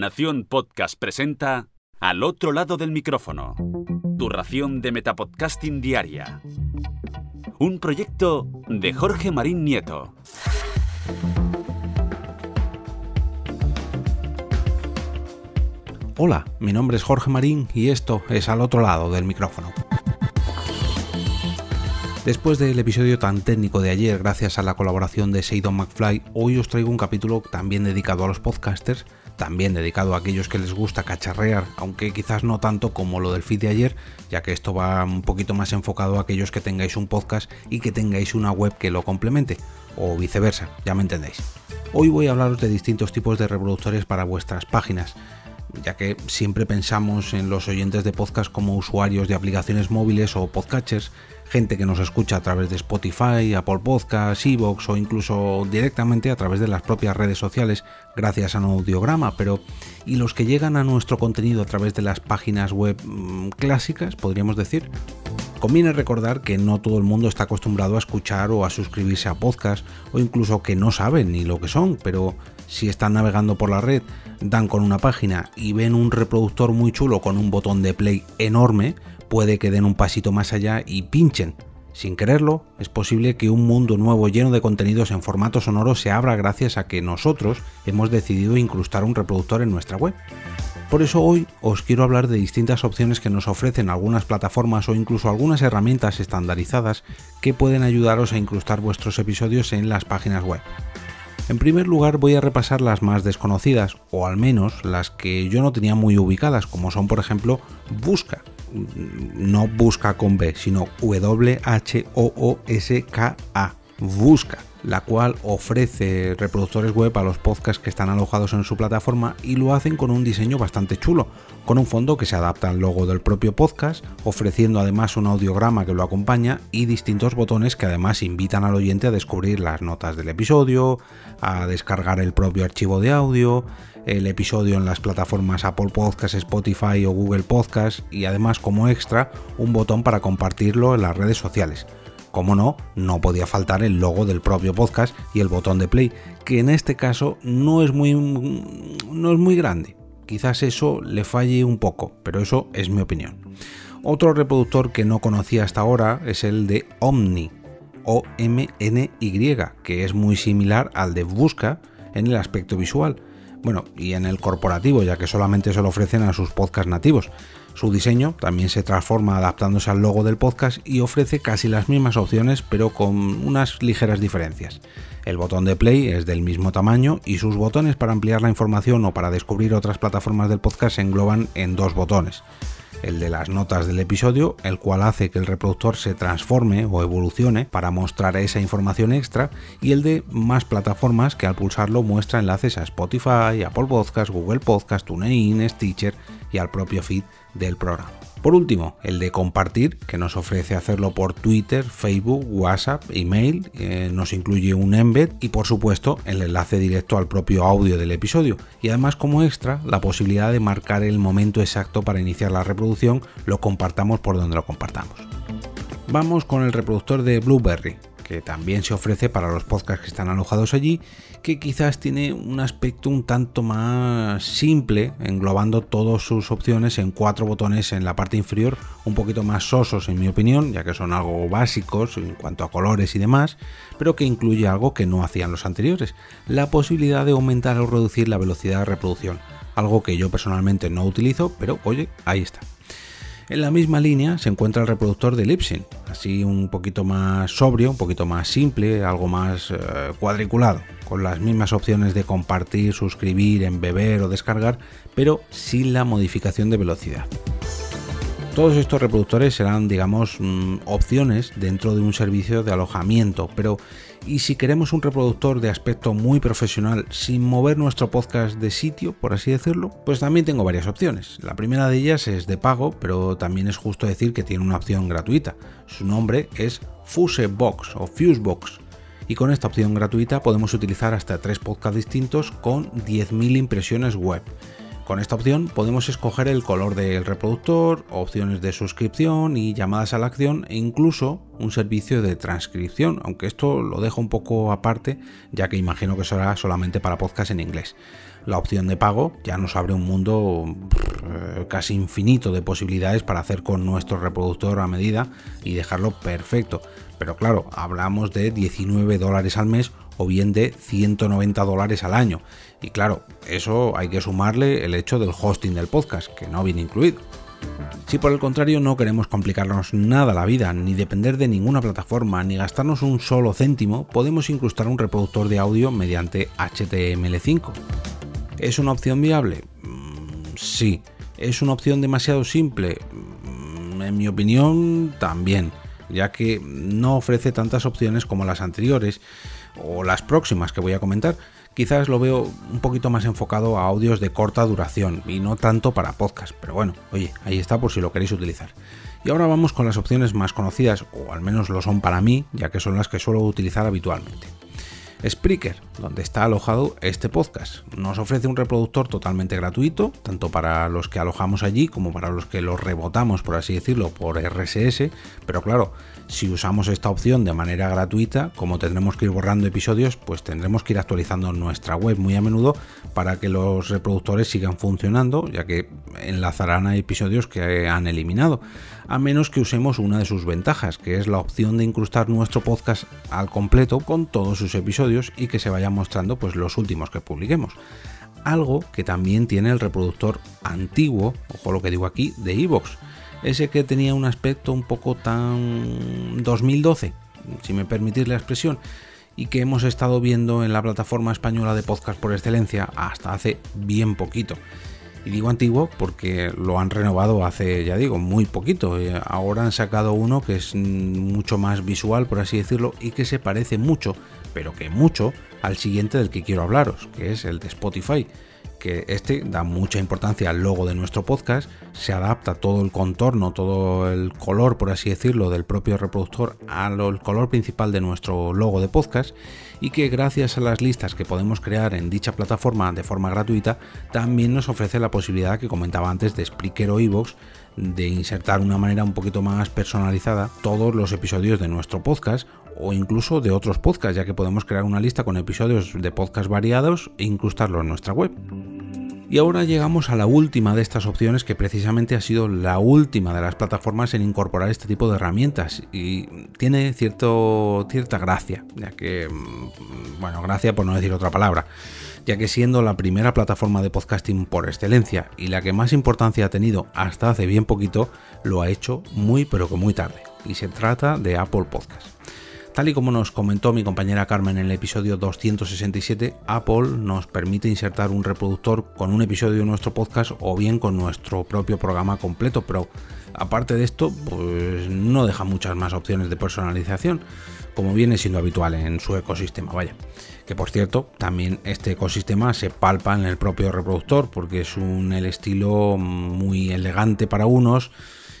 Nación Podcast presenta Al otro lado del micrófono. Tu ración de Metapodcasting Diaria. Un proyecto de Jorge Marín Nieto. Hola, mi nombre es Jorge Marín y esto es Al otro lado del micrófono. Después del episodio tan técnico de ayer, gracias a la colaboración de Seidon McFly, hoy os traigo un capítulo también dedicado a los podcasters, también dedicado a aquellos que les gusta cacharrear, aunque quizás no tanto como lo del feed de ayer, ya que esto va un poquito más enfocado a aquellos que tengáis un podcast y que tengáis una web que lo complemente, o viceversa, ya me entendéis. Hoy voy a hablaros de distintos tipos de reproductores para vuestras páginas ya que siempre pensamos en los oyentes de podcast como usuarios de aplicaciones móviles o podcatchers, gente que nos escucha a través de Spotify, Apple Podcasts, Evox o incluso directamente a través de las propias redes sociales gracias a un audiograma, pero ¿y los que llegan a nuestro contenido a través de las páginas web mm, clásicas, podríamos decir? Conviene recordar que no todo el mundo está acostumbrado a escuchar o a suscribirse a podcasts o incluso que no saben ni lo que son, pero si están navegando por la red, dan con una página y ven un reproductor muy chulo con un botón de play enorme, puede que den un pasito más allá y pinchen. Sin quererlo, es posible que un mundo nuevo lleno de contenidos en formato sonoro se abra gracias a que nosotros hemos decidido incrustar un reproductor en nuestra web. Por eso hoy os quiero hablar de distintas opciones que nos ofrecen algunas plataformas o incluso algunas herramientas estandarizadas que pueden ayudaros a incrustar vuestros episodios en las páginas web. En primer lugar voy a repasar las más desconocidas, o al menos las que yo no tenía muy ubicadas, como son por ejemplo Busca. No Busca con B, sino W-H-O-O-S-K-A. Busca la cual ofrece reproductores web a los podcasts que están alojados en su plataforma y lo hacen con un diseño bastante chulo, con un fondo que se adapta al logo del propio podcast, ofreciendo además un audiograma que lo acompaña y distintos botones que además invitan al oyente a descubrir las notas del episodio, a descargar el propio archivo de audio, el episodio en las plataformas Apple Podcasts, Spotify o Google Podcasts y además como extra un botón para compartirlo en las redes sociales. Como no, no podía faltar el logo del propio podcast y el botón de play, que en este caso no es muy, no es muy grande. Quizás eso le falle un poco, pero eso es mi opinión. Otro reproductor que no conocía hasta ahora es el de Omni, O-M-N-Y, que es muy similar al de Busca en el aspecto visual. Bueno, y en el corporativo, ya que solamente se lo ofrecen a sus podcasts nativos. Su diseño también se transforma adaptándose al logo del podcast y ofrece casi las mismas opciones pero con unas ligeras diferencias. El botón de play es del mismo tamaño y sus botones para ampliar la información o para descubrir otras plataformas del podcast se engloban en dos botones el de las notas del episodio, el cual hace que el reproductor se transforme o evolucione para mostrar esa información extra, y el de más plataformas que al pulsarlo muestra enlaces a Spotify, Apple Podcasts, Google Podcasts, TuneIn, Stitcher y al propio feed del programa. Por último, el de compartir, que nos ofrece hacerlo por Twitter, Facebook, WhatsApp, email, eh, nos incluye un embed y por supuesto el enlace directo al propio audio del episodio. Y además como extra, la posibilidad de marcar el momento exacto para iniciar la reproducción, lo compartamos por donde lo compartamos. Vamos con el reproductor de Blueberry que también se ofrece para los podcasts que están alojados allí, que quizás tiene un aspecto un tanto más simple, englobando todas sus opciones en cuatro botones en la parte inferior, un poquito más sosos en mi opinión, ya que son algo básicos en cuanto a colores y demás, pero que incluye algo que no hacían los anteriores, la posibilidad de aumentar o reducir la velocidad de reproducción, algo que yo personalmente no utilizo, pero oye, ahí está. En la misma línea se encuentra el reproductor de Libsyn, así un poquito más sobrio, un poquito más simple, algo más eh, cuadriculado, con las mismas opciones de compartir, suscribir, embeber o descargar, pero sin la modificación de velocidad. Todos estos reproductores serán, digamos, mm, opciones dentro de un servicio de alojamiento, pero ¿y si queremos un reproductor de aspecto muy profesional sin mover nuestro podcast de sitio, por así decirlo? Pues también tengo varias opciones. La primera de ellas es de pago, pero también es justo decir que tiene una opción gratuita. Su nombre es Fusebox o Fusebox. Y con esta opción gratuita podemos utilizar hasta tres podcasts distintos con 10.000 impresiones web Con esta opción podemos escoger el color del reproductor, opciones de suscripción y llamadas a la acción e incluso un servicio de transcripción, aunque esto lo dejo un poco aparte ya que imagino que será solamente para podcast en inglés. La opción de pago ya nos abre un mundo eh, casi infinito de posibilidades para hacer con nuestro reproductor a medida y dejarlo perfecto. Pero claro, hablamos de 19 dólares al mes o bien de 190 dólares al año. Y claro, eso hay que sumarle el hecho del hosting del podcast, que no viene incluido. Si por el contrario no queremos complicarnos nada la vida, ni depender de ninguna plataforma, ni gastarnos un solo céntimo, podemos incrustar un reproductor de audio mediante HTML5. ¿Es una opción viable? Mm, sí. ¿Es una opción demasiado simple? Mm, en mi opinión, también, ya que no ofrece tantas opciones como las anteriores o las próximas que voy a comentar. Quizás lo veo un poquito más enfocado a audios de corta duración y no tanto para podcast, pero bueno, oye, ahí está por si lo queréis utilizar. Y ahora vamos con las opciones más conocidas, o al menos lo son para mí, ya que son las que suelo utilizar habitualmente. Spreaker, donde está alojado este podcast. Nos ofrece un reproductor totalmente gratuito, tanto para los que alojamos allí como para los que lo rebotamos, por así decirlo, por RSS, pero claro, si usamos esta opción de manera gratuita, como tendremos que ir borrando episodios, pues tendremos que ir actualizando nuestra web muy a menudo para que los reproductores sigan funcionando, ya que enlazarán a episodios que han eliminado, a menos que usemos una de sus ventajas, que es la opción de incrustar nuestro podcast al completo con todos sus episodios y que se vayan mostrando pues los últimos que publiquemos algo que también tiene el reproductor antiguo, ojo lo que digo aquí, de iVoox ese que tenía un aspecto un poco tan 2012, si me permitís la expresión, y que hemos estado viendo en la plataforma española de podcast por excelencia hasta hace bien poquito. Y digo antiguo porque lo han renovado hace, ya digo, muy poquito. Eh, ahora han sacado uno que es mucho más visual, por así decirlo, y que se parece mucho, pero que mucho, al siguiente del que quiero hablaros, que es el de Spotify que este da mucha importancia al logo de nuestro podcast, se adapta todo el contorno, todo el color, por así decirlo, del propio reproductor al color principal de nuestro logo de podcast y que gracias a las listas que podemos crear en dicha plataforma de forma gratuita, también nos ofrece la posibilidad que comentaba antes de Spreaker o Evox de insertar una manera un poquito más personalizada todos los episodios de nuestro podcast o incluso de otros podcasts, ya que podemos crear una lista con episodios de podcast variados e incrustarlo en nuestra web. Y ahora llegamos a la última de estas opciones que precisamente ha sido la última de las plataformas en incorporar este tipo de herramientas y tiene cierto, cierta gracia, ya que, mm, bueno, gracia por no decir otra palabra, ya que siendo la primera plataforma de podcasting por excelencia y la que más importancia ha tenido hasta hace bien poquito, lo ha hecho muy pero que muy tarde, y se trata de Apple Podcast. Tal y como nos comentó mi compañera Carmen en el episodio 267, Apple nos permite insertar un reproductor con un episodio de nuestro podcast o bien con nuestro propio programa completo, pero aparte de esto, pues no deja muchas más opciones de personalización, como viene siendo habitual en su ecosistema, vaya. Que por cierto, también este ecosistema se palpa en el propio reproductor, porque es un el estilo muy elegante para unos,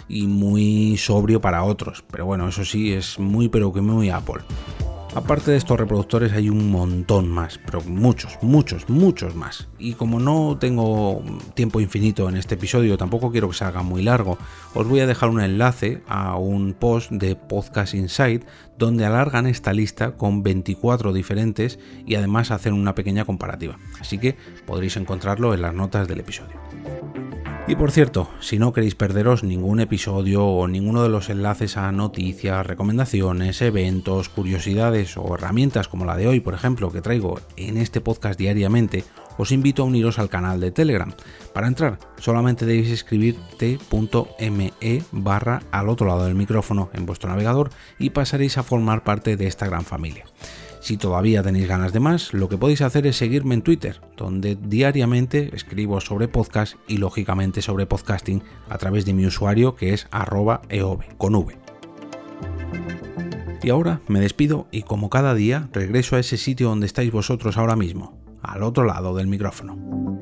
y muy sobrio para otros. Pero bueno, eso sí, es muy pero que muy Apple. Aparte de estos reproductores hay un montón más, pero muchos, muchos, muchos más. Y como no tengo tiempo infinito en este episodio, tampoco quiero que se haga muy largo, os voy a dejar un enlace a un post de Podcast Insight donde alargan esta lista con 24 diferentes y además hacen una pequeña comparativa. Así que podréis encontrarlo en las notas del episodio. Y por cierto, si no queréis perderos ningún episodio o ninguno de los enlaces a noticias, recomendaciones, eventos, curiosidades o herramientas como la de hoy, por ejemplo, que traigo en este podcast diariamente, os invito a uniros al canal de Telegram. Para entrar, solamente debéis escribir t.me barra al otro lado del micrófono en vuestro navegador y pasaréis a formar parte de esta gran familia. Si todavía tenéis ganas de más, lo que podéis hacer es seguirme en Twitter, donde diariamente escribo sobre podcast y lógicamente sobre podcasting a través de mi usuario que es arroba eove con v. Y ahora me despido y como cada día regreso a ese sitio donde estáis vosotros ahora mismo, al otro lado del micrófono.